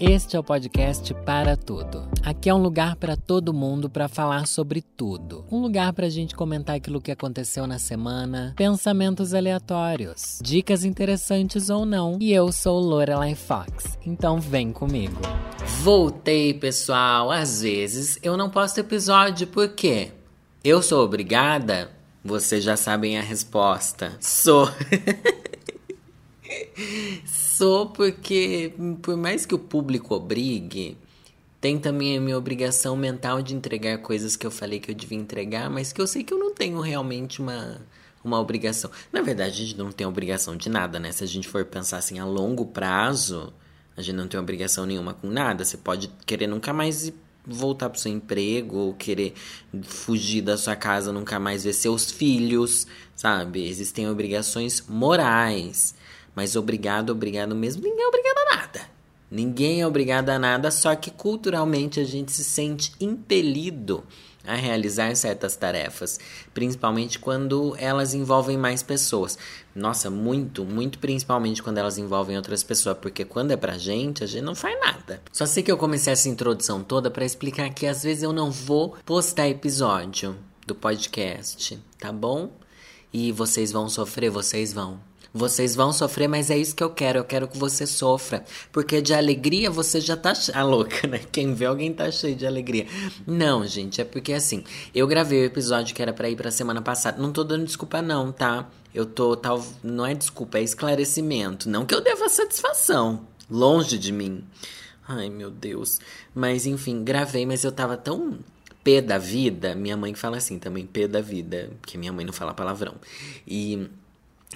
Este é o podcast Para Tudo. Aqui é um lugar para todo mundo para falar sobre tudo. Um lugar para a gente comentar aquilo que aconteceu na semana, pensamentos aleatórios, dicas interessantes ou não. E eu sou Lorelai Fox, então vem comigo. Voltei, pessoal. Às vezes eu não posto episódio porque eu sou obrigada. Vocês já sabem a resposta. Sou. Sou porque, por mais que o público obrigue, tem também a minha obrigação mental de entregar coisas que eu falei que eu devia entregar, mas que eu sei que eu não tenho realmente uma, uma obrigação. Na verdade, a gente não tem obrigação de nada, né? Se a gente for pensar assim a longo prazo, a gente não tem obrigação nenhuma com nada. Você pode querer nunca mais voltar pro seu emprego ou querer fugir da sua casa, nunca mais ver seus filhos, sabe? Existem obrigações morais. Mas obrigado, obrigado mesmo, ninguém é obrigado a nada. Ninguém é obrigado a nada, só que culturalmente a gente se sente impelido a realizar certas tarefas, principalmente quando elas envolvem mais pessoas. Nossa, muito, muito principalmente quando elas envolvem outras pessoas, porque quando é pra gente, a gente não faz nada. Só sei que eu comecei essa introdução toda para explicar que às vezes eu não vou postar episódio do podcast, tá bom? E vocês vão sofrer, vocês vão. Vocês vão sofrer, mas é isso que eu quero. Eu quero que você sofra. Porque de alegria você já tá a louca, né? Quem vê alguém tá cheio de alegria. Não, gente, é porque assim, eu gravei o episódio que era para ir pra semana passada. Não tô dando desculpa, não, tá? Eu tô tal. Não é desculpa, é esclarecimento. Não que eu deva satisfação. Longe de mim. Ai, meu Deus. Mas enfim, gravei, mas eu tava tão pé da vida. Minha mãe fala assim também, pé da vida. Porque minha mãe não fala palavrão. E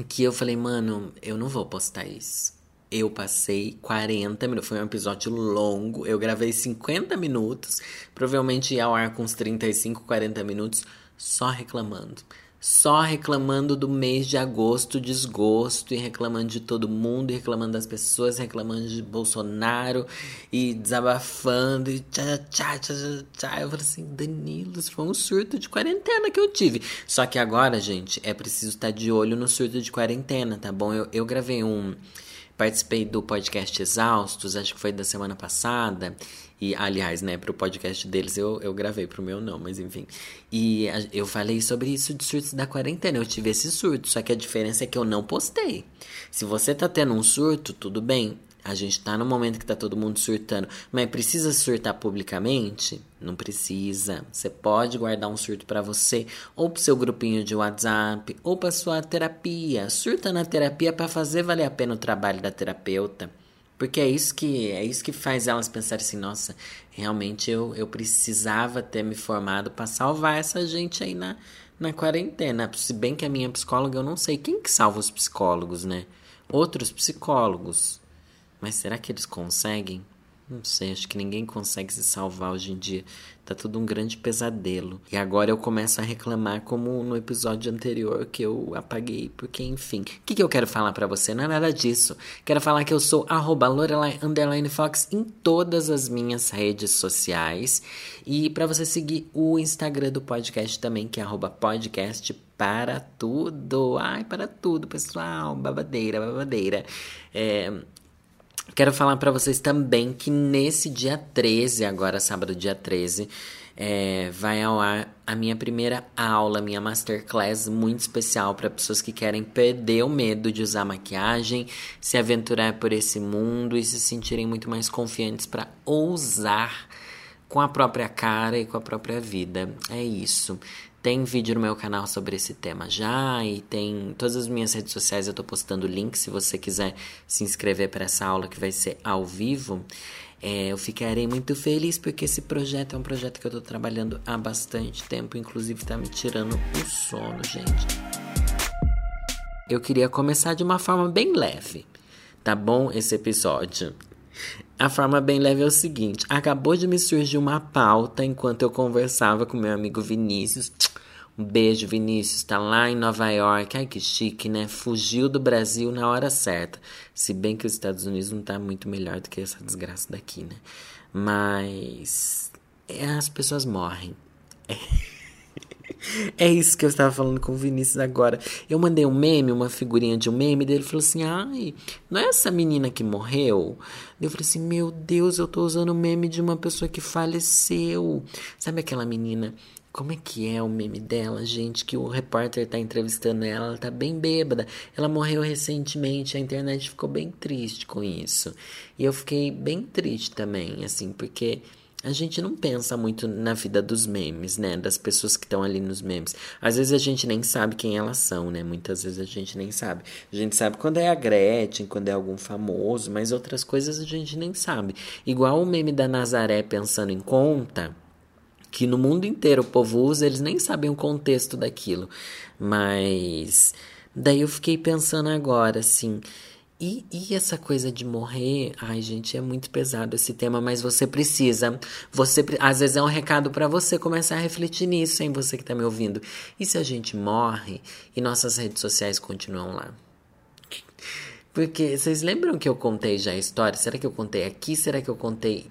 que eu falei, mano, eu não vou postar isso. Eu passei 40 minutos, foi um episódio longo, eu gravei 50 minutos, provavelmente ia ao ar com uns 35, 40 minutos, só reclamando só reclamando do mês de agosto, desgosto, e reclamando de todo mundo, e reclamando das pessoas, reclamando de Bolsonaro, e desabafando, e tchá, tchá, tchá, tchá, tchá. Eu falei assim, Danilo, isso foi um surto de quarentena que eu tive. Só que agora, gente, é preciso estar de olho no surto de quarentena, tá bom? Eu, eu gravei um participei do podcast Exaustos, acho que foi da semana passada. E, aliás, né, pro podcast deles eu, eu gravei, pro meu não, mas enfim. E a, eu falei sobre isso de surtos da quarentena. Eu tive esse surto, só que a diferença é que eu não postei. Se você tá tendo um surto, tudo bem. A gente tá no momento que tá todo mundo surtando, mas precisa surtar publicamente? Não precisa. Você pode guardar um surto para você, ou pro seu grupinho de WhatsApp, ou para sua terapia. Surta na terapia para fazer valer a pena o trabalho da terapeuta. Porque é isso que é isso que faz elas pensarem assim, nossa, realmente eu, eu precisava ter me formado para salvar essa gente aí na, na quarentena. Se bem que a minha psicóloga, eu não sei quem que salva os psicólogos, né? Outros psicólogos. Mas será que eles conseguem? Não sei, acho que ninguém consegue se salvar hoje em dia. Tá tudo um grande pesadelo. E agora eu começo a reclamar como no episódio anterior que eu apaguei, porque enfim. O que, que eu quero falar para você? Não é nada disso. Quero falar que eu sou arroba Lorelai Fox em todas as minhas redes sociais. E para você seguir o Instagram do podcast também, que é arroba podcast para tudo. Ai, para tudo, pessoal. Babadeira, babadeira. É, Quero falar para vocês também que nesse dia 13, agora sábado, dia 13, é, vai ao ar a minha primeira aula, minha masterclass muito especial para pessoas que querem perder o medo de usar maquiagem, se aventurar por esse mundo e se sentirem muito mais confiantes para ousar com a própria cara e com a própria vida. É isso. Tem vídeo no meu canal sobre esse tema já e tem todas as minhas redes sociais eu tô postando link se você quiser se inscrever para essa aula que vai ser ao vivo. É, eu ficarei muito feliz porque esse projeto é um projeto que eu tô trabalhando há bastante tempo, inclusive tá me tirando o sono, gente. Eu queria começar de uma forma bem leve, tá bom? Esse episódio. A forma bem leve é o seguinte: acabou de me surgir uma pauta enquanto eu conversava com meu amigo Vinícius. Um beijo, Vinícius. Tá lá em Nova York. Ai, que chique, né? Fugiu do Brasil na hora certa. Se bem que os Estados Unidos não tá muito melhor do que essa desgraça daqui, né? Mas. É, as pessoas morrem. É. É isso que eu estava falando com o Vinícius agora. Eu mandei um meme, uma figurinha de um meme, dele falou assim: ai, não é essa menina que morreu? Eu falei assim: meu Deus, eu tô usando o meme de uma pessoa que faleceu. Sabe aquela menina como é que é o meme dela, gente? Que o repórter tá entrevistando ela, ela tá bem bêbada. Ela morreu recentemente, a internet ficou bem triste com isso. E eu fiquei bem triste também, assim, porque a gente não pensa muito na vida dos memes, né? Das pessoas que estão ali nos memes. Às vezes a gente nem sabe quem elas são, né? Muitas vezes a gente nem sabe. A gente sabe quando é a Gretchen, quando é algum famoso, mas outras coisas a gente nem sabe. Igual o meme da Nazaré pensando em conta que no mundo inteiro o povo usa, eles nem sabem o contexto daquilo. Mas daí eu fiquei pensando agora, assim. E, e essa coisa de morrer, ai gente, é muito pesado esse tema, mas você precisa, você às vezes é um recado para você começar a refletir nisso, hein, você que tá me ouvindo. E se a gente morre e nossas redes sociais continuam lá? Porque vocês lembram que eu contei já a história? Será que eu contei aqui? Será que eu contei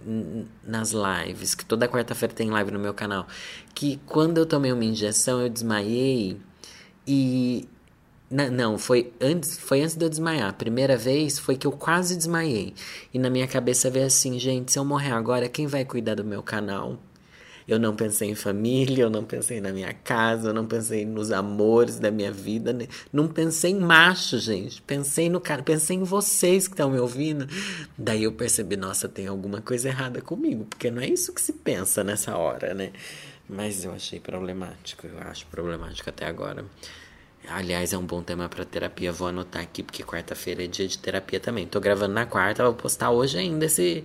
nas lives? Que toda quarta-feira tem live no meu canal. Que quando eu tomei uma injeção, eu desmaiei e. Não, foi antes, foi antes de eu desmaiar. A primeira vez foi que eu quase desmaiei. E na minha cabeça veio assim, gente, se eu morrer agora, quem vai cuidar do meu canal? Eu não pensei em família, eu não pensei na minha casa, eu não pensei nos amores da minha vida, né? não pensei em macho, gente. Pensei no cara, pensei em vocês que estão me ouvindo. Daí eu percebi, nossa, tem alguma coisa errada comigo, porque não é isso que se pensa nessa hora, né? Mas eu achei problemático, eu acho problemático até agora. Aliás, é um bom tema para terapia. Vou anotar aqui, porque quarta-feira é dia de terapia também. Tô gravando na quarta, vou postar hoje ainda esse,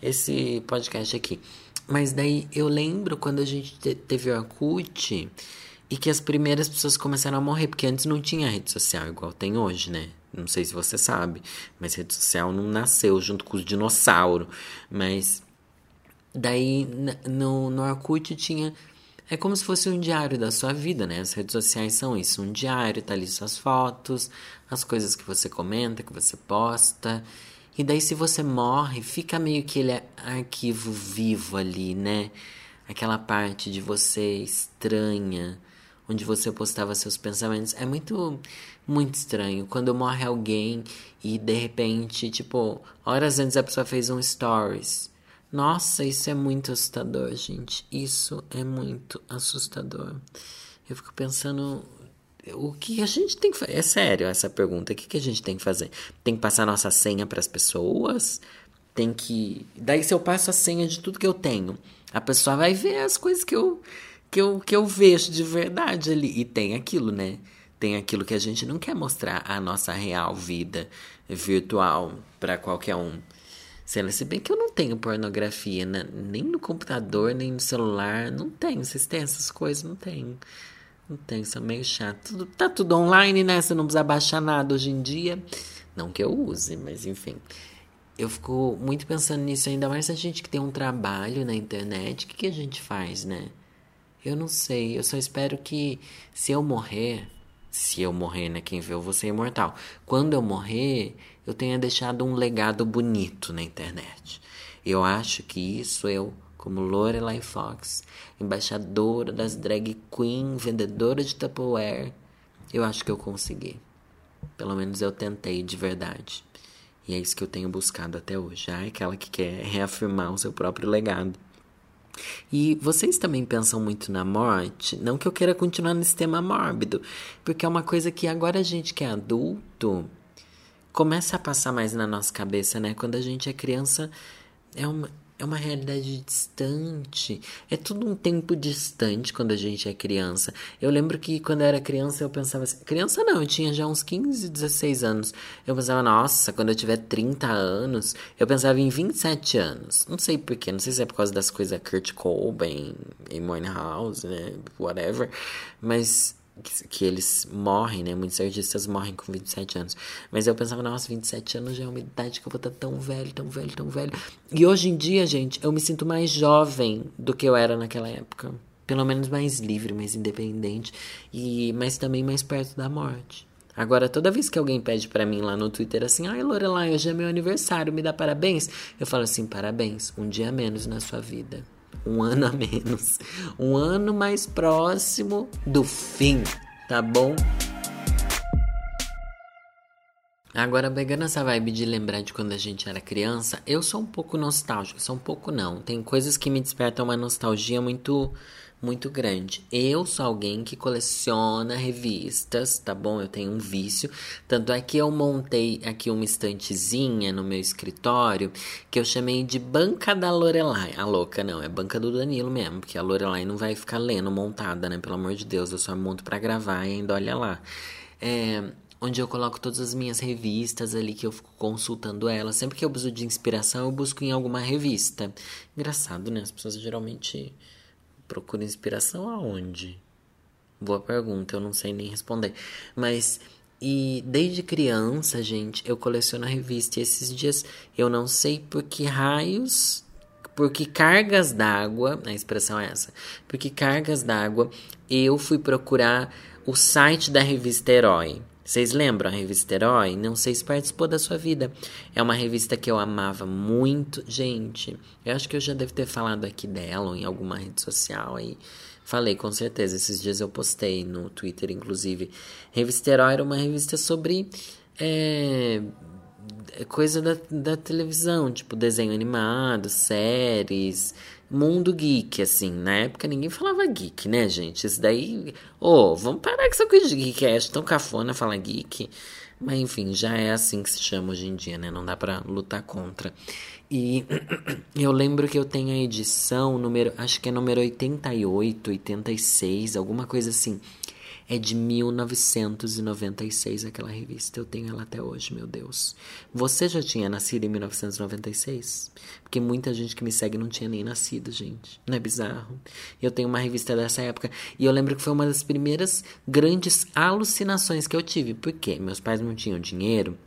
esse podcast aqui. Mas daí eu lembro quando a gente teve o Orkut e que as primeiras pessoas começaram a morrer, porque antes não tinha rede social igual tem hoje, né? Não sei se você sabe, mas rede social não nasceu junto com os dinossauros. Mas daí no, no tinha. É como se fosse um diário da sua vida, né? As redes sociais são isso, um diário, tá ali suas fotos, as coisas que você comenta, que você posta. E daí, se você morre, fica meio que ele é arquivo vivo ali, né? Aquela parte de você estranha, onde você postava seus pensamentos. É muito, muito estranho. Quando morre alguém e de repente, tipo, horas antes a pessoa fez um stories. Nossa, isso é muito assustador, gente. Isso é muito assustador. Eu fico pensando o que a gente tem que fazer? É sério essa pergunta. O que, que a gente tem que fazer? Tem que passar nossa senha para as pessoas? Tem que. Daí, se eu passo a senha de tudo que eu tenho, a pessoa vai ver as coisas que eu, que eu, que eu vejo de verdade ali. E tem aquilo, né? Tem aquilo que a gente não quer mostrar a nossa real vida virtual para qualquer um. Se bem que eu não tenho pornografia, né? nem no computador, nem no celular. Não tenho. Vocês têm essas coisas? Não tenho. Não tem, isso é meio chato. Tudo, tá tudo online, né? Você não precisa baixar nada hoje em dia. Não que eu use, mas enfim. Eu fico muito pensando nisso, ainda mais a gente que tem um trabalho na internet. O que, que a gente faz, né? Eu não sei. Eu só espero que se eu morrer. Se eu morrer, né? Quem vê eu vou ser imortal. Quando eu morrer, eu tenha deixado um legado bonito na internet. Eu acho que isso eu como Lorelai Fox, embaixadora das drag queen, vendedora de Tupperware, eu acho que eu consegui. Pelo menos eu tentei de verdade. E é isso que eu tenho buscado até hoje. Ah, aquela que quer reafirmar o seu próprio legado. E vocês também pensam muito na morte? Não que eu queira continuar nesse tema mórbido, porque é uma coisa que agora a gente que é adulto começa a passar mais na nossa cabeça, né? Quando a gente é criança, é uma, é uma realidade distante. É tudo um tempo distante quando a gente é criança. Eu lembro que quando eu era criança eu pensava assim, criança não, eu tinha já uns 15, 16 anos. Eu pensava, nossa, quando eu tiver 30 anos, eu pensava em 27 anos. Não sei porquê, não sei se é por causa das coisas Kurt Cobain, Amy House, né, whatever, mas que, eles morrem, né? Muitos artistas morrem com 27 anos. Mas eu pensava, nossa, 27 anos já é uma idade que eu vou estar tão velho, tão velho, tão velho. E hoje em dia, gente, eu me sinto mais jovem do que eu era naquela época. Pelo menos mais livre, mais independente. e Mas também mais perto da morte. Agora, toda vez que alguém pede para mim lá no Twitter assim, ai Lorelai, hoje é meu aniversário, me dá parabéns? Eu falo assim, parabéns, um dia menos na sua vida. Um ano a menos. Um ano mais próximo do fim, tá bom? Agora, pegando essa vibe de lembrar de quando a gente era criança, eu sou um pouco nostálgico, sou um pouco não. Tem coisas que me despertam uma nostalgia muito muito grande. Eu sou alguém que coleciona revistas, tá bom? Eu tenho um vício. Tanto é que eu montei aqui uma estantezinha no meu escritório que eu chamei de Banca da Lorelai. A louca, não, é Banca do Danilo mesmo, porque a Lorelai não vai ficar lendo montada, né? Pelo amor de Deus, eu só monto para gravar e ainda olha lá. É, onde eu coloco todas as minhas revistas ali que eu fico consultando elas. Sempre que eu preciso de inspiração, eu busco em alguma revista. Engraçado, né? As pessoas geralmente procuram inspiração aonde? Boa pergunta, eu não sei nem responder. Mas e desde criança, gente, eu coleciono a revista e esses dias eu não sei por que raios, por que cargas d'água, a expressão é essa, por que cargas d'água eu fui procurar o site da revista Herói. Vocês lembram a revista Herói? Não sei se participou da sua vida. É uma revista que eu amava muito. Gente, eu acho que eu já devo ter falado aqui dela ou em alguma rede social aí. Falei, com certeza. Esses dias eu postei no Twitter, inclusive. Revista Herói era uma revista sobre. É, coisa da, da televisão, tipo desenho animado, séries, mundo geek, assim. Na época ninguém falava geek, né, gente? Isso daí. Ô, oh, vamos parar com essa coisa de geek, é tão cafona falar geek. Mas enfim, já é assim que se chama hoje em dia, né? Não dá pra lutar contra. E eu lembro que eu tenho a edição número. Acho que é número 88, 86, alguma coisa assim. É de 1996 aquela revista. Eu tenho ela até hoje, meu Deus. Você já tinha nascido em 1996? Porque muita gente que me segue não tinha nem nascido, gente. Não é bizarro? Eu tenho uma revista dessa época e eu lembro que foi uma das primeiras grandes alucinações que eu tive. Porque meus pais não tinham dinheiro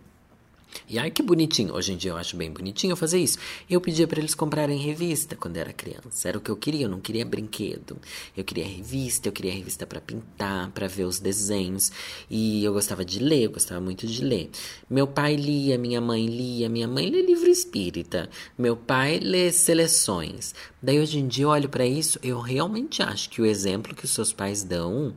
e ai que bonitinho. Hoje em dia eu acho bem bonitinho fazer isso. Eu pedia para eles comprarem revista quando era criança. Era o que eu queria, eu não queria brinquedo. Eu queria revista, eu queria revista para pintar, para ver os desenhos. E eu gostava de ler, eu gostava muito de ler. Meu pai lia, minha mãe lia, minha mãe lê livro espírita. Meu pai lê seleções. Daí hoje em dia eu olho para isso, eu realmente acho que o exemplo que os seus pais dão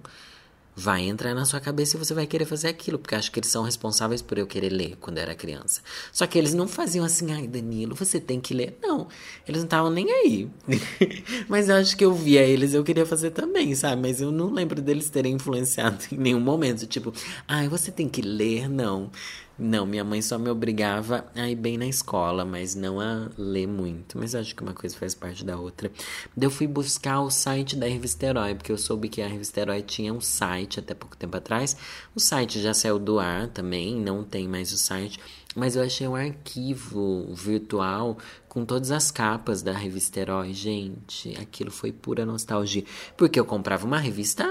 vai entrar na sua cabeça e você vai querer fazer aquilo, porque acho que eles são responsáveis por eu querer ler quando era criança. Só que eles não faziam assim, ai Danilo, você tem que ler. Não, eles não estavam nem aí. Mas eu acho que eu via eles, eu queria fazer também, sabe? Mas eu não lembro deles terem influenciado em nenhum momento, tipo, ai, você tem que ler, não. Não, minha mãe só me obrigava a ir bem na escola, mas não a ler muito. Mas acho que uma coisa faz parte da outra. Eu fui buscar o site da Revista Herói, porque eu soube que a Revista Herói tinha um site até pouco tempo atrás. O site já saiu do ar também, não tem mais o site. Mas eu achei um arquivo virtual com todas as capas da revista Herói. Gente, aquilo foi pura nostalgia. Porque eu comprava uma revista,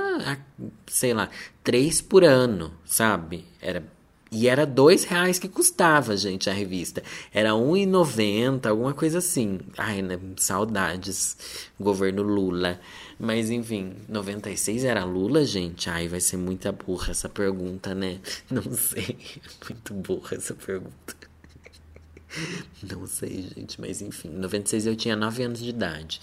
sei lá, três por ano, sabe? Era e era dois reais que custava, gente, a revista. Era R$1,90, alguma coisa assim. Ai, né? Saudades. Governo Lula. Mas enfim, 96 era Lula, gente? Ai, vai ser muita burra essa pergunta, né? Não sei. Muito burra essa pergunta. Não sei, gente, mas enfim. 96 eu tinha 9 anos de idade.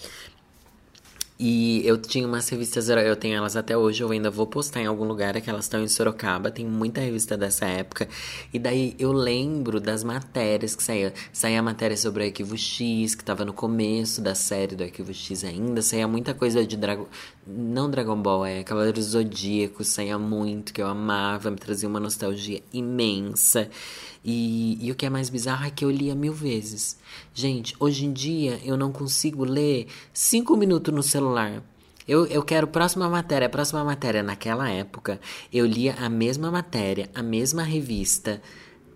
E eu tinha umas revistas, eu tenho elas até hoje, eu ainda vou postar em algum lugar, é que elas estão em Sorocaba, tem muita revista dessa época. E daí eu lembro das matérias que saía. Saía matéria sobre o Arquivo X, que tava no começo da série do Arquivo X ainda. Saía muita coisa de Dragon. Não Dragon Ball, é Cavaleiros Zodíacos, saía muito, que eu amava, me trazia uma nostalgia imensa. E, e o que é mais bizarro é que eu lia mil vezes. Gente, hoje em dia eu não consigo ler cinco minutos no celular. Eu, eu quero próxima matéria, próxima matéria. Naquela época, eu lia a mesma matéria, a mesma revista,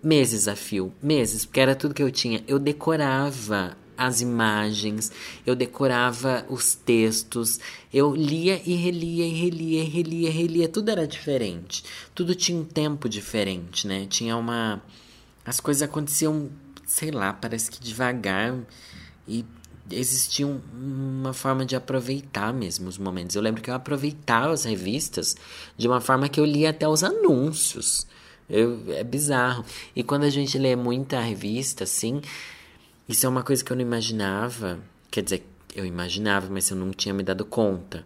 meses a fio, meses, porque era tudo que eu tinha. Eu decorava as imagens, eu decorava os textos, eu lia e relia e relia e relia e relia, tudo era diferente. Tudo tinha um tempo diferente, né? Tinha uma as coisas aconteciam, sei lá, parece que devagar e existia uma forma de aproveitar mesmo os momentos. Eu lembro que eu aproveitava as revistas de uma forma que eu lia até os anúncios. Eu, é bizarro. E quando a gente lê muita revista, assim, isso é uma coisa que eu não imaginava. Quer dizer, Eu imaginava, mas eu não tinha me dado conta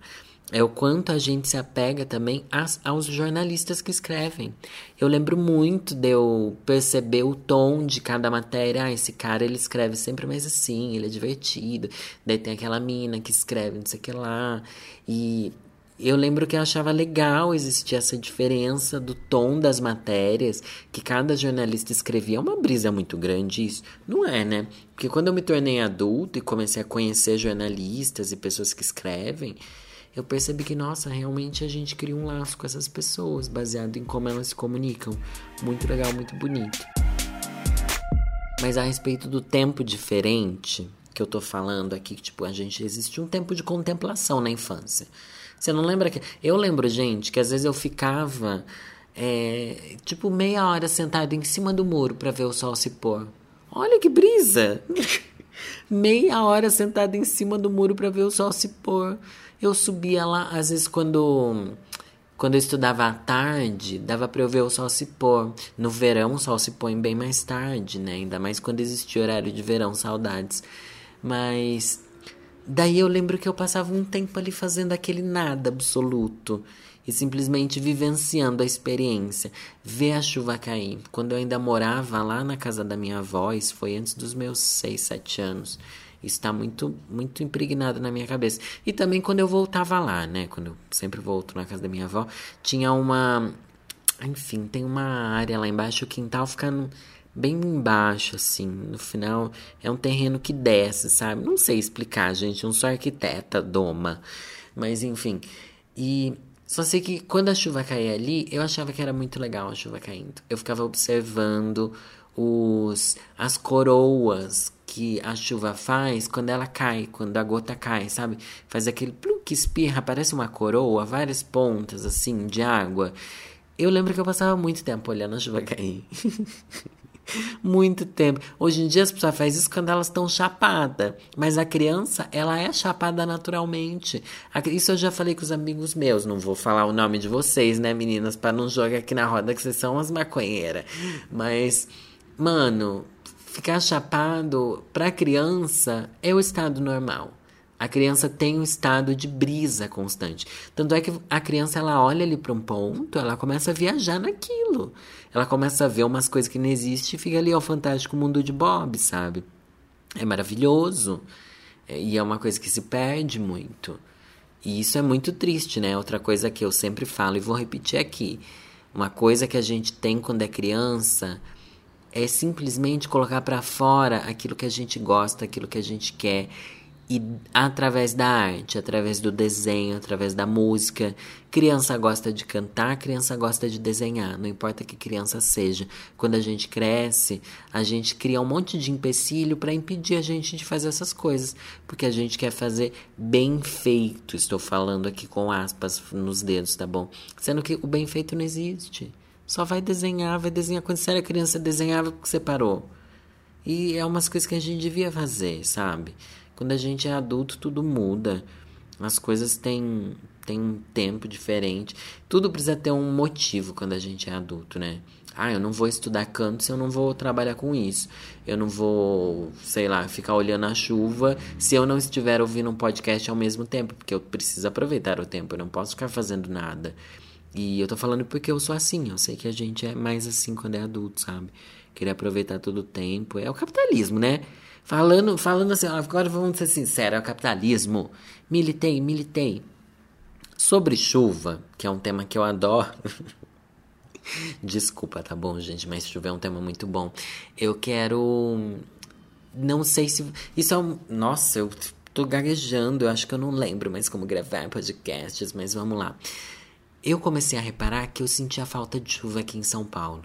é o quanto a gente se apega também às, aos jornalistas que escrevem. Eu lembro muito de eu perceber o tom de cada matéria. Ah, esse cara ele escreve sempre mais assim, ele é divertido. Daí tem aquela mina que escreve não sei o que lá. E eu lembro que eu achava legal existir essa diferença do tom das matérias, que cada jornalista escrevia. É uma brisa muito grande isso. Não é, né? Porque quando eu me tornei adulto e comecei a conhecer jornalistas e pessoas que escrevem eu percebi que, nossa, realmente a gente cria um laço com essas pessoas, baseado em como elas se comunicam. Muito legal, muito bonito. Mas a respeito do tempo diferente que eu tô falando aqui, que, tipo, a gente existe um tempo de contemplação na infância. Você não lembra que. Eu lembro, gente, que às vezes eu ficava. É, tipo, meia hora sentado em cima do muro para ver o sol se pôr. Olha que brisa! meia hora sentado em cima do muro para ver o sol se pôr. Eu subia lá, às vezes quando quando eu estudava à tarde, dava para eu ver o sol se pôr. No verão, o sol se põe bem mais tarde, né? Ainda mais quando existia horário de verão, saudades. Mas daí eu lembro que eu passava um tempo ali fazendo aquele nada absoluto e simplesmente vivenciando a experiência, ver a chuva cair. Quando eu ainda morava lá na casa da minha avó, isso foi antes dos meus 6, 7 anos está muito, muito impregnado na minha cabeça. E também quando eu voltava lá, né? Quando eu sempre volto na casa da minha avó, tinha uma. Enfim, tem uma área lá embaixo, o quintal ficando bem embaixo, assim. No final, é um terreno que desce, sabe? Não sei explicar, gente. Não sou arquiteta, doma. Mas, enfim. E só sei que quando a chuva caía ali, eu achava que era muito legal a chuva caindo. Eu ficava observando os as coroas que a chuva faz quando ela cai, quando a gota cai, sabe? Faz aquele plum que espirra, parece uma coroa, várias pontas assim de água. Eu lembro que eu passava muito tempo olhando a chuva cair. muito tempo. Hoje em dia as pessoas fazem isso quando elas estão chapadas. Mas a criança, ela é chapada naturalmente. Isso eu já falei com os amigos meus. Não vou falar o nome de vocês, né, meninas? para não jogar aqui na roda que vocês são umas maconheiras. Mas, mano, Ficar chapado para criança é o estado normal. A criança tem um estado de brisa constante. Tanto é que a criança ela olha ali para um ponto, ela começa a viajar naquilo. Ela começa a ver umas coisas que não existem e fica ali ao fantástico mundo de Bob, sabe? É maravilhoso. É, e é uma coisa que se perde muito. E isso é muito triste, né? Outra coisa que eu sempre falo e vou repetir aqui. Uma coisa que a gente tem quando é criança é simplesmente colocar para fora aquilo que a gente gosta, aquilo que a gente quer e através da arte, através do desenho, através da música. Criança gosta de cantar, criança gosta de desenhar, não importa que criança seja. Quando a gente cresce, a gente cria um monte de empecilho para impedir a gente de fazer essas coisas, porque a gente quer fazer bem feito. Estou falando aqui com aspas nos dedos, tá bom? Sendo que o bem feito não existe. Só vai desenhar, vai desenhar. Quando você era criança, desenhava porque você parou. E é umas coisas que a gente devia fazer, sabe? Quando a gente é adulto, tudo muda. As coisas têm, têm um tempo diferente. Tudo precisa ter um motivo quando a gente é adulto, né? Ah, eu não vou estudar canto se eu não vou trabalhar com isso. Eu não vou, sei lá, ficar olhando a chuva se eu não estiver ouvindo um podcast ao mesmo tempo, porque eu preciso aproveitar o tempo, eu não posso ficar fazendo nada. E eu tô falando porque eu sou assim, eu sei que a gente é mais assim quando é adulto, sabe? Querer aproveitar todo o tempo. É o capitalismo, né? Falando, falando assim, agora vamos ser sinceros, é o capitalismo. Militei, militei. Sobre chuva, que é um tema que eu adoro. Desculpa, tá bom, gente, mas chuva é um tema muito bom. Eu quero. Não sei se. Isso é um. Nossa, eu tô gaguejando, eu acho que eu não lembro mais como gravar podcasts, mas vamos lá eu comecei a reparar que eu sentia falta de chuva aqui em São Paulo.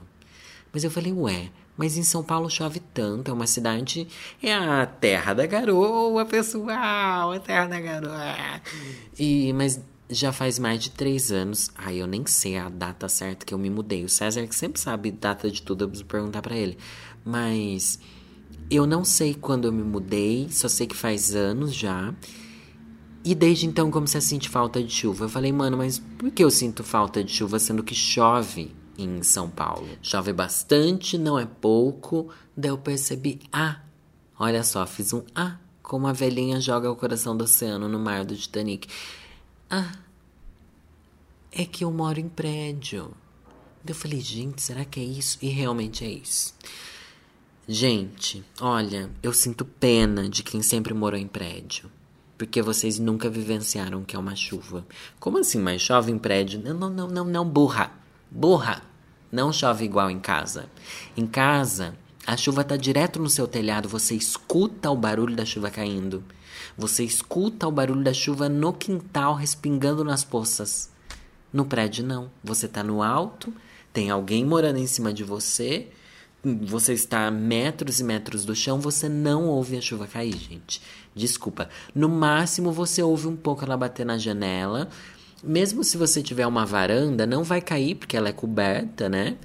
Mas eu falei, ué, mas em São Paulo chove tanto, é uma cidade. É a terra da garoa, pessoal, a terra da garoa. E, mas já faz mais de três anos. Ai, eu nem sei a data certa que eu me mudei. O César, que sempre sabe data de tudo, eu preciso perguntar para ele. Mas eu não sei quando eu me mudei, só sei que faz anos já. E desde então comecei a sentir falta de chuva. Eu falei, mano, mas por que eu sinto falta de chuva sendo que chove em São Paulo? Chove bastante, não é pouco. Daí eu percebi, ah, olha só, fiz um ah como a velhinha joga o coração do oceano no mar do Titanic. Ah, é que eu moro em prédio. Eu falei, gente, será que é isso? E realmente é isso. Gente, olha, eu sinto pena de quem sempre morou em prédio. Porque vocês nunca vivenciaram que é uma chuva. Como assim, mas chove em prédio? Não, não, não, não, não, burra. Burra. Não chove igual em casa. Em casa, a chuva tá direto no seu telhado, você escuta o barulho da chuva caindo. Você escuta o barulho da chuva no quintal respingando nas poças. No prédio não. Você tá no alto, tem alguém morando em cima de você, você está a metros e metros do chão, você não ouve a chuva cair, gente. Desculpa. No máximo você ouve um pouco ela bater na janela, mesmo se você tiver uma varanda, não vai cair porque ela é coberta, né?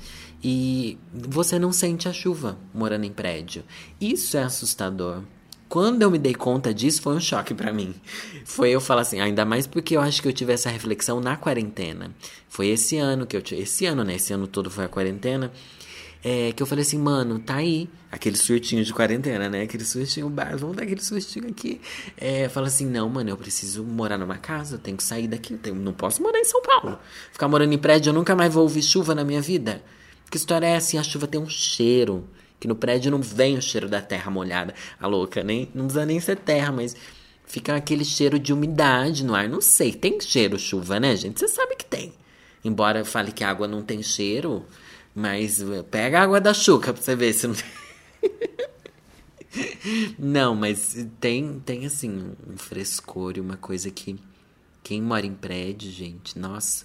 E você não sente a chuva morando em prédio. Isso é assustador. Quando eu me dei conta disso, foi um choque para mim. Foi eu falar assim, ainda mais porque eu acho que eu tive essa reflexão na quarentena. Foi esse ano que eu tive. Esse ano, né? Esse ano todo foi a quarentena. É, que eu falei assim, mano, tá aí. Aquele surtinho de quarentena, né? Aquele surtinho, bar, vamos dar aquele surtinho aqui. É, fala assim, não, mano, eu preciso morar numa casa, eu tenho que sair daqui. Tenho, não posso morar em São Paulo. Ficar morando em prédio, eu nunca mais vou ouvir chuva na minha vida. Que história é assim? A chuva tem um cheiro. Que no prédio não vem o cheiro da terra molhada. A louca, nem, não precisa nem ser terra, mas fica aquele cheiro de umidade no ar. Não sei, tem cheiro chuva, né, gente? Você sabe que tem. Embora eu fale que a água não tem cheiro, mas eh, pega a água da chuca pra você ver se não não, mas tem, tem assim, um frescor e uma coisa que. Quem mora em prédio, gente, nossa,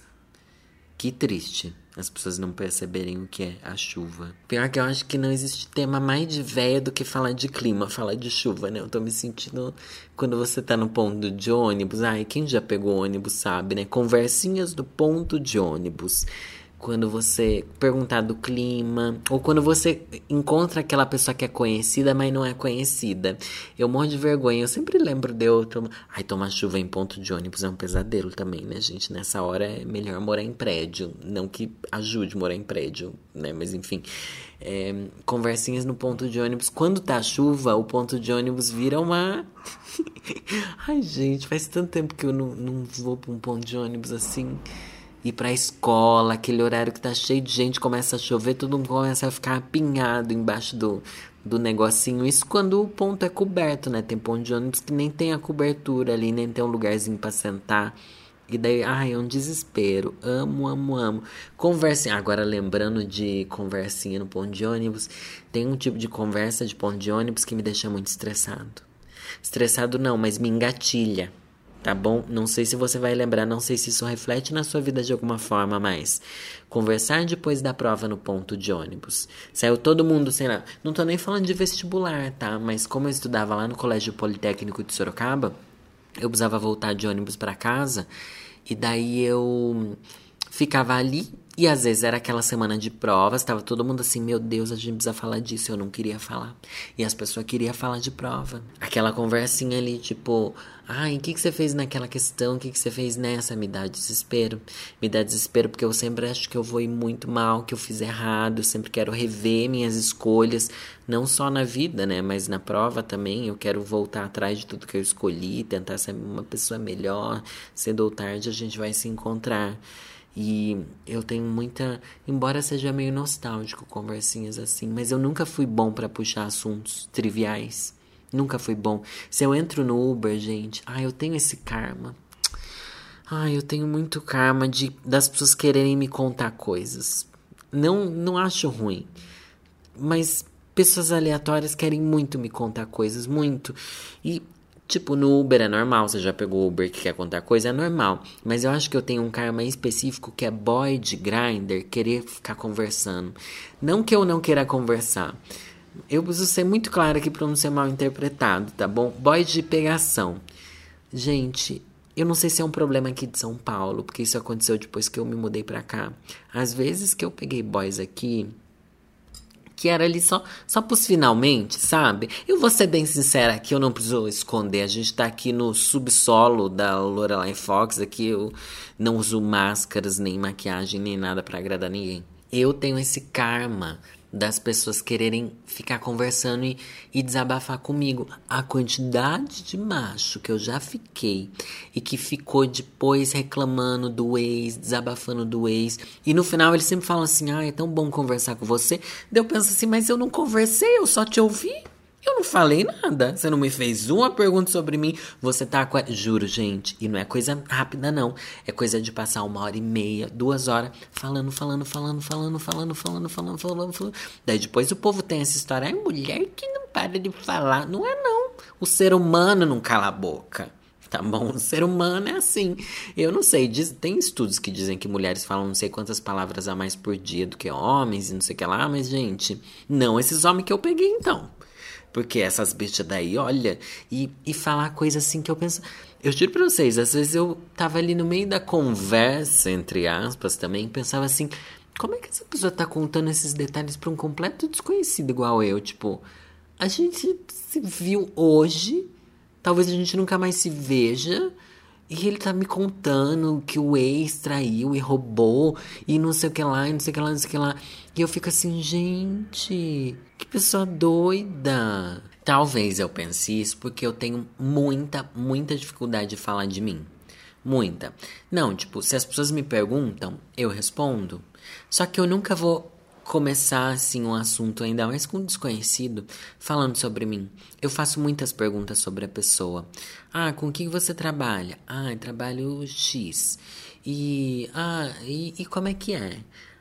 que triste as pessoas não perceberem o que é a chuva. Pior que eu acho que não existe tema mais de véia do que falar de clima, falar de chuva, né? Eu tô me sentindo quando você tá no ponto de ônibus. Ai, quem já pegou ônibus sabe, né? Conversinhas do ponto de ônibus quando você perguntar do clima, ou quando você encontra aquela pessoa que é conhecida, mas não é conhecida. Eu morro de vergonha, eu sempre lembro de outro. Ai, tomar chuva em ponto de ônibus é um pesadelo também, né, gente? Nessa hora é melhor morar em prédio. Não que ajude morar em prédio, né? Mas enfim. É, conversinhas no ponto de ônibus. Quando tá chuva, o ponto de ônibus vira uma. Ai, gente, faz tanto tempo que eu não, não vou pra um ponto de ônibus assim ir pra escola, aquele horário que tá cheio de gente, começa a chover, todo mundo começa a ficar apinhado embaixo do, do negocinho. Isso quando o ponto é coberto, né? Tem ponto de ônibus que nem tem a cobertura ali, nem tem um lugarzinho pra sentar. E daí, ai, é um desespero. Amo, amo, amo. Conversinha. Agora, lembrando de conversinha no ponto de ônibus, tem um tipo de conversa de ponto de ônibus que me deixa muito estressado. Estressado não, mas me engatilha tá bom? Não sei se você vai lembrar, não sei se isso reflete na sua vida de alguma forma, mas conversar depois da prova no ponto de ônibus. Saiu todo mundo, sei lá, não tô nem falando de vestibular, tá? Mas como eu estudava lá no Colégio Politécnico de Sorocaba, eu precisava voltar de ônibus para casa e daí eu ficava ali e às vezes era aquela semana de provas, tava todo mundo assim, meu Deus, a gente precisa falar disso, eu não queria falar. E as pessoas queriam falar de prova. Aquela conversinha ali, tipo, ai, o que, que você fez naquela questão? O que, que você fez nessa? Me dá desespero. Me dá desespero porque eu sempre acho que eu vou ir muito mal, que eu fiz errado, eu sempre quero rever minhas escolhas, não só na vida, né, mas na prova também. Eu quero voltar atrás de tudo que eu escolhi, tentar ser uma pessoa melhor. Cedo ou tarde a gente vai se encontrar. E eu tenho muita. Embora seja meio nostálgico conversinhas assim, mas eu nunca fui bom para puxar assuntos triviais. Nunca fui bom. Se eu entro no Uber, gente, ah, eu tenho esse karma. Ah, eu tenho muito karma de das pessoas quererem me contar coisas. Não, não acho ruim. Mas pessoas aleatórias querem muito me contar coisas, muito. E Tipo, no Uber é normal, você já pegou Uber que quer contar coisa, é normal. Mas eu acho que eu tenho um karma específico que é boy de grinder querer ficar conversando. Não que eu não queira conversar. Eu preciso ser muito claro aqui pra não ser mal interpretado, tá bom? Boy de pegação. Gente, eu não sei se é um problema aqui de São Paulo, porque isso aconteceu depois que eu me mudei pra cá. Às vezes que eu peguei boys aqui, que era ali só, só pros finalmente, sabe? Eu vou ser bem sincera aqui, eu não preciso esconder. A gente tá aqui no subsolo da Lorelai Fox, aqui eu não uso máscaras, nem maquiagem, nem nada para agradar ninguém. Eu tenho esse karma das pessoas quererem ficar conversando e, e desabafar comigo. A quantidade de macho que eu já fiquei e que ficou depois reclamando do ex, desabafando do ex. E no final eles sempre falam assim: ah, é tão bom conversar com você. Daí eu penso assim, mas eu não conversei, eu só te ouvi. Eu não falei nada. Você não me fez uma pergunta sobre mim. Você tá com. Juro, gente. E não é coisa rápida, não. É coisa de passar uma hora e meia, duas horas, falando, falando, falando, falando, falando, falando, falando, falando, falando. Daí depois o povo tem essa história. É mulher que não para de falar. Não é, não. O ser humano não cala a boca. Tá bom? O ser humano é assim. Eu não sei, diz, tem estudos que dizem que mulheres falam não sei quantas palavras a mais por dia do que homens e não sei o que lá, mas, gente, não esses homens que eu peguei então. Porque essas bichas daí, olha, e, e falar coisa assim que eu penso. Eu juro pra vocês, às vezes eu tava ali no meio da conversa, entre aspas, também, pensava assim: como é que essa pessoa tá contando esses detalhes pra um completo desconhecido igual eu? Tipo, a gente se viu hoje, talvez a gente nunca mais se veja. E ele tá me contando que o ex traiu e roubou e não sei o que lá, e não sei o que lá, não sei o que lá. E eu fico assim, gente, que pessoa doida. Talvez eu pense isso porque eu tenho muita, muita dificuldade de falar de mim. Muita. Não, tipo, se as pessoas me perguntam, eu respondo. Só que eu nunca vou começar assim um assunto ainda mais com um desconhecido falando sobre mim. Eu faço muitas perguntas sobre a pessoa. Ah, com que você trabalha? Ah, trabalho X. E ah, e, e como é que é?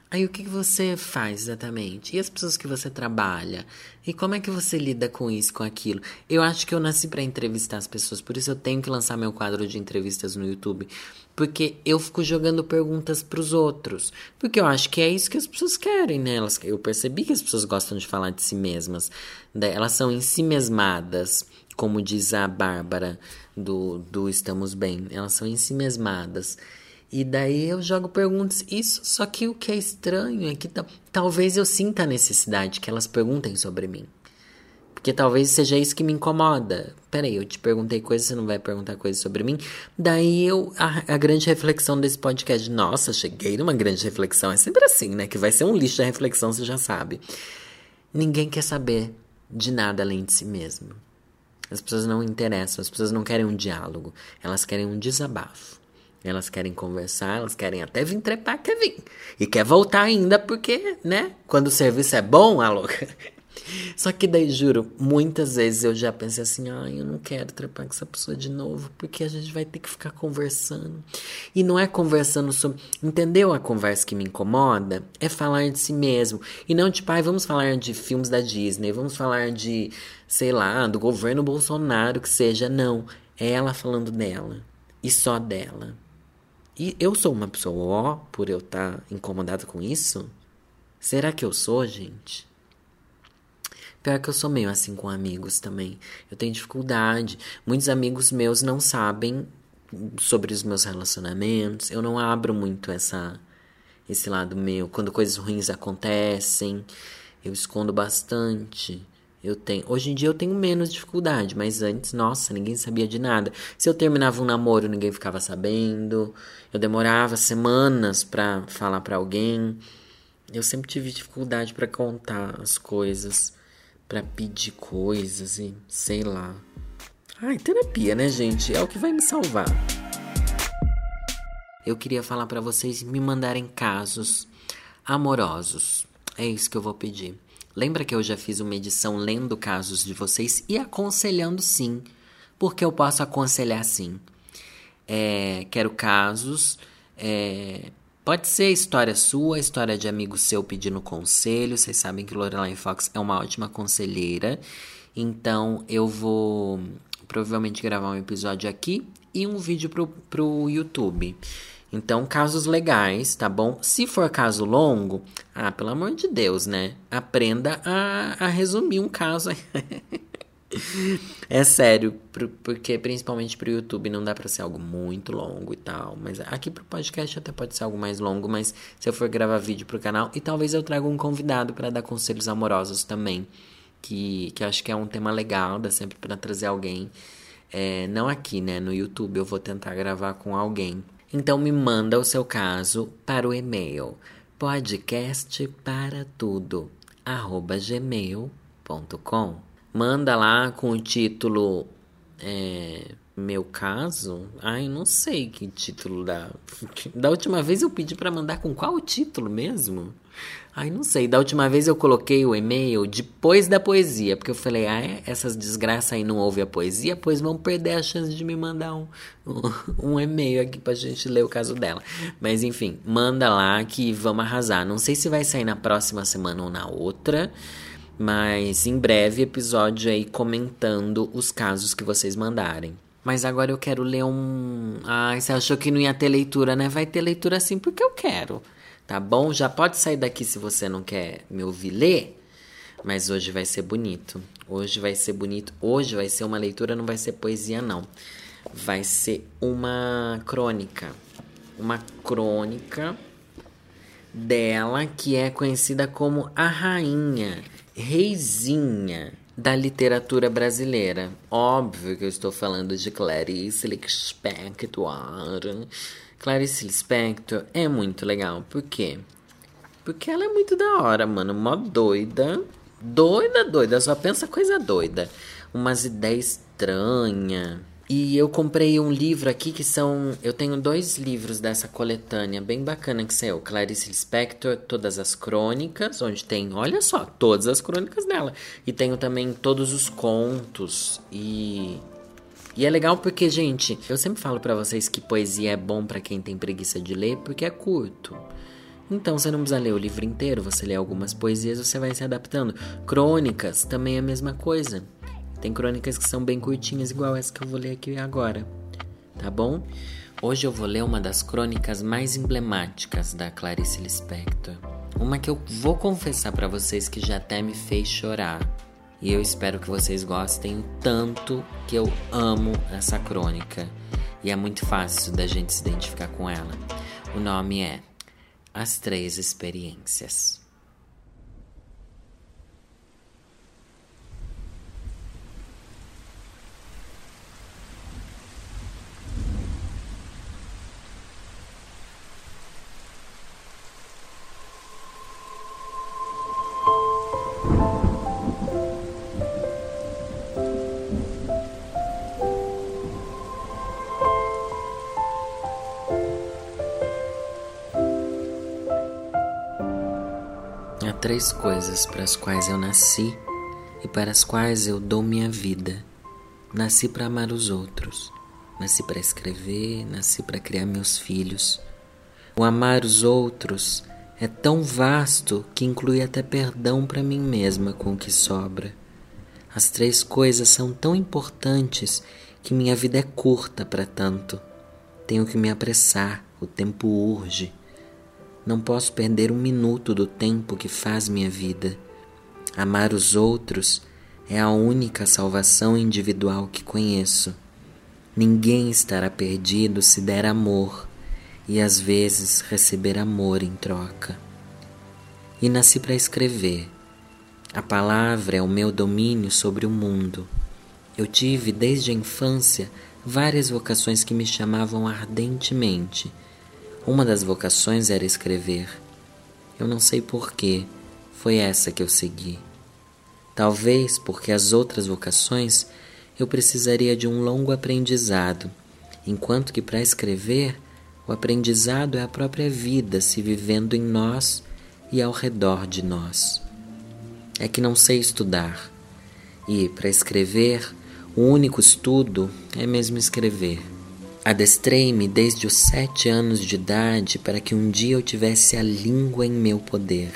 Aí o que você faz exatamente? E as pessoas que você trabalha? E como é que você lida com isso, com aquilo? Eu acho que eu nasci para entrevistar as pessoas, por isso eu tenho que lançar meu quadro de entrevistas no YouTube, porque eu fico jogando perguntas para os outros, porque eu acho que é isso que as pessoas querem, né? Elas, eu percebi que as pessoas gostam de falar de si mesmas, né? elas são em si mesmadas, como diz a Bárbara do, do Estamos Bem, elas são em si mesmadas. E daí eu jogo perguntas. Isso, só que o que é estranho é que talvez eu sinta a necessidade que elas perguntem sobre mim. Porque talvez seja isso que me incomoda. Peraí, eu te perguntei coisas, você não vai perguntar coisas sobre mim? Daí eu. A, a, grande reflexão desse podcast. Nossa, cheguei numa grande reflexão. É sempre assim, né? Que vai ser um lixo da reflexão, você já sabe. Ninguém quer saber de nada além de si mesmo. As pessoas não interessam, as pessoas não querem um diálogo, elas querem um desabafo. Elas querem conversar, elas querem até vir trepar, quer vir. E quer voltar ainda porque, né? Quando o serviço é bom, a louca. Só que daí, juro, muitas vezes eu já pensei assim, ai, eu não quero trepar com essa pessoa de novo, porque a gente vai ter que ficar conversando. E não é conversando sobre. Entendeu a conversa que me incomoda? É falar de si mesmo. E não tipo, ai, vamos falar de filmes da Disney, vamos falar de, sei lá, do governo Bolsonaro, que seja. Não. É ela falando dela. E só dela. E eu sou uma pessoa ó por eu estar tá incomodada com isso? Será que eu sou, gente? Pior que eu sou meio assim com amigos também. Eu tenho dificuldade. Muitos amigos meus não sabem sobre os meus relacionamentos. Eu não abro muito essa esse lado meu. Quando coisas ruins acontecem, eu escondo bastante. Eu tenho, hoje em dia eu tenho menos dificuldade, mas antes, nossa, ninguém sabia de nada. Se eu terminava um namoro, ninguém ficava sabendo. Eu demorava semanas para falar para alguém. Eu sempre tive dificuldade para contar as coisas, para pedir coisas e sei lá. Ai, terapia, né, gente? É o que vai me salvar. Eu queria falar para vocês me mandarem casos amorosos. É isso que eu vou pedir. Lembra que eu já fiz uma edição lendo casos de vocês e aconselhando sim, porque eu posso aconselhar sim. É, quero casos. É, pode ser história sua, história de amigo seu pedindo conselho. Vocês sabem que Lorelai Fox é uma ótima conselheira. Então eu vou provavelmente gravar um episódio aqui e um vídeo pro, pro YouTube. Então, casos legais, tá bom? Se for caso longo, ah, pelo amor de Deus, né? Aprenda a, a resumir um caso. é sério, porque principalmente pro YouTube não dá pra ser algo muito longo e tal. Mas aqui pro podcast até pode ser algo mais longo, mas se eu for gravar vídeo pro canal, e talvez eu traga um convidado para dar conselhos amorosos também. Que, que acho que é um tema legal, dá sempre para trazer alguém. É, não aqui, né? No YouTube eu vou tentar gravar com alguém então me manda o seu caso para o e-mail podcast para tudo gmail.com. Manda lá com o título é, Meu Caso. Ai, não sei que título da. Da última vez eu pedi para mandar com qual título mesmo? Ai, não sei. Da última vez eu coloquei o e-mail depois da poesia, porque eu falei, ah, é? essas desgraças aí não ouvem a poesia, pois vão perder a chance de me mandar um, um, um e-mail aqui pra gente ler o caso dela. Mas enfim, manda lá que vamos arrasar. Não sei se vai sair na próxima semana ou na outra. Mas em breve episódio aí comentando os casos que vocês mandarem. Mas agora eu quero ler um. Ai, você achou que não ia ter leitura, né? Vai ter leitura sim porque eu quero tá bom? Já pode sair daqui se você não quer me ouvir ler, mas hoje vai ser bonito. Hoje vai ser bonito. Hoje vai ser uma leitura, não vai ser poesia, não. Vai ser uma crônica. Uma crônica dela que é conhecida como a rainha, reizinha da literatura brasileira. Óbvio que eu estou falando de Clarice Lispector Clarice Lispector é muito legal. Por quê? Porque ela é muito da hora, mano. Mó doida. Doida, doida. Só pensa coisa doida. Umas ideias estranhas. E eu comprei um livro aqui que são. Eu tenho dois livros dessa coletânea bem bacana que saiu. Clarice Lispector, Todas as Crônicas, onde tem, olha só, todas as crônicas dela. E tenho também todos os contos e e é legal porque, gente, eu sempre falo para vocês que poesia é bom para quem tem preguiça de ler porque é curto. Então você não precisa ler o livro inteiro, você lê algumas poesias, você vai se adaptando. Crônicas também é a mesma coisa. Tem crônicas que são bem curtinhas, igual essa que eu vou ler aqui agora. Tá bom? Hoje eu vou ler uma das crônicas mais emblemáticas da Clarice Lispector. Uma que eu vou confessar para vocês que já até me fez chorar. E eu espero que vocês gostem tanto que eu amo essa crônica. E é muito fácil da gente se identificar com ela. O nome é As Três Experiências. Três coisas para as quais eu nasci e para as quais eu dou minha vida. Nasci para amar os outros, nasci para escrever, nasci para criar meus filhos. O amar os outros é tão vasto que inclui até perdão para mim mesma com o que sobra. As três coisas são tão importantes que minha vida é curta para tanto. Tenho que me apressar, o tempo urge. Não posso perder um minuto do tempo que faz minha vida. Amar os outros é a única salvação individual que conheço. Ninguém estará perdido se der amor e às vezes receber amor em troca. E nasci para escrever. A palavra é o meu domínio sobre o mundo. Eu tive desde a infância várias vocações que me chamavam ardentemente uma das vocações era escrever. Eu não sei porquê, foi essa que eu segui. Talvez porque as outras vocações eu precisaria de um longo aprendizado, enquanto que para escrever o aprendizado é a própria vida se vivendo em nós e ao redor de nós. É que não sei estudar, e para escrever, o único estudo é mesmo escrever. Adestrei-me desde os sete anos de idade para que um dia eu tivesse a língua em meu poder.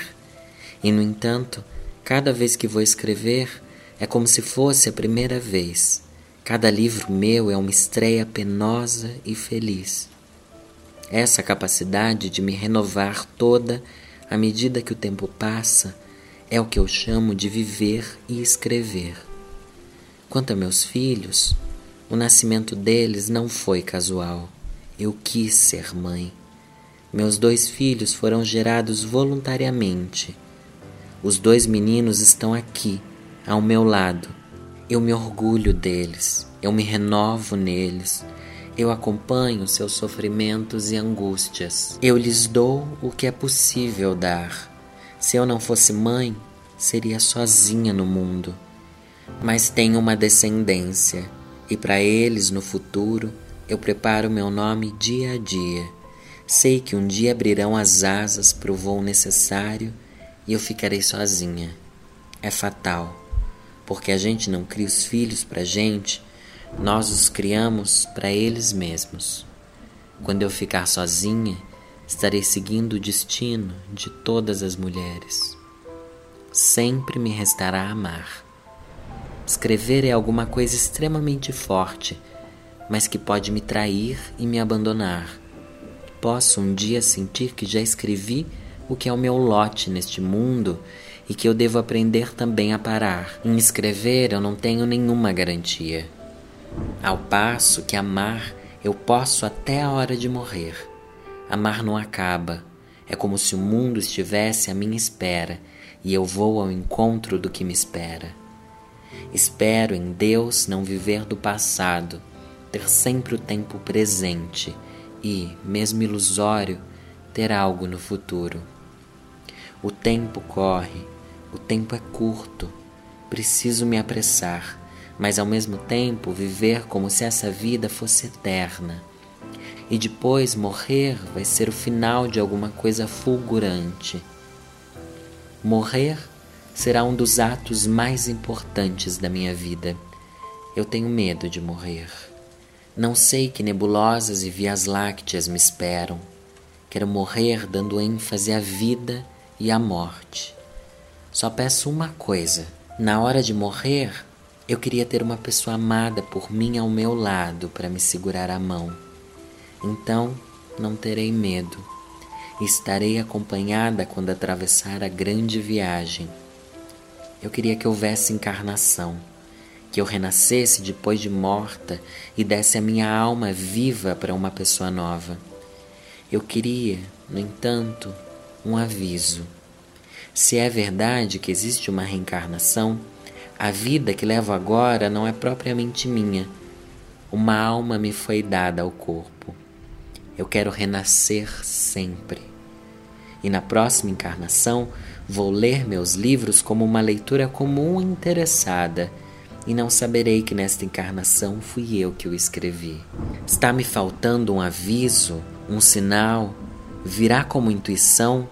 E, no entanto, cada vez que vou escrever é como se fosse a primeira vez. Cada livro meu é uma estreia penosa e feliz. Essa capacidade de me renovar toda à medida que o tempo passa é o que eu chamo de viver e escrever. Quanto a meus filhos, o nascimento deles não foi casual. Eu quis ser mãe. Meus dois filhos foram gerados voluntariamente. Os dois meninos estão aqui, ao meu lado. Eu me orgulho deles, eu me renovo neles. Eu acompanho seus sofrimentos e angústias. Eu lhes dou o que é possível dar. Se eu não fosse mãe, seria sozinha no mundo. Mas tenho uma descendência, e para eles no futuro eu preparo meu nome dia a dia. Sei que um dia abrirão as asas para o voo necessário e eu ficarei sozinha. É fatal, porque a gente não cria os filhos para a gente, nós os criamos para eles mesmos. Quando eu ficar sozinha, estarei seguindo o destino de todas as mulheres. Sempre me restará amar. Escrever é alguma coisa extremamente forte, mas que pode me trair e me abandonar. Posso um dia sentir que já escrevi o que é o meu lote neste mundo e que eu devo aprender também a parar. Em escrever eu não tenho nenhuma garantia. Ao passo que amar eu posso até a hora de morrer. Amar não acaba. É como se o mundo estivesse à minha espera e eu vou ao encontro do que me espera. Espero em Deus não viver do passado, ter sempre o tempo presente e, mesmo ilusório, ter algo no futuro. O tempo corre, o tempo é curto, preciso me apressar, mas ao mesmo tempo viver como se essa vida fosse eterna. E depois morrer vai ser o final de alguma coisa fulgurante. Morrer será um dos atos mais importantes da minha vida. Eu tenho medo de morrer. Não sei que nebulosas e vias lácteas me esperam. Quero morrer dando ênfase à vida e à morte. Só peço uma coisa: na hora de morrer, eu queria ter uma pessoa amada por mim ao meu lado para me segurar a mão. Então não terei medo. Estarei acompanhada quando atravessar a grande viagem. Eu queria que houvesse encarnação, que eu renascesse depois de morta e desse a minha alma viva para uma pessoa nova. Eu queria, no entanto, um aviso. Se é verdade que existe uma reencarnação, a vida que levo agora não é propriamente minha. Uma alma me foi dada ao corpo. Eu quero renascer sempre. E na próxima encarnação vou ler meus livros como uma leitura comum e interessada, e não saberei que nesta encarnação fui eu que o escrevi. Está me faltando um aviso, um sinal? Virá como intuição?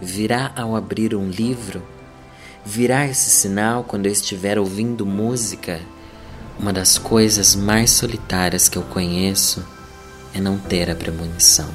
Virá ao abrir um livro? Virá esse sinal quando eu estiver ouvindo música? Uma das coisas mais solitárias que eu conheço é não ter a premonição.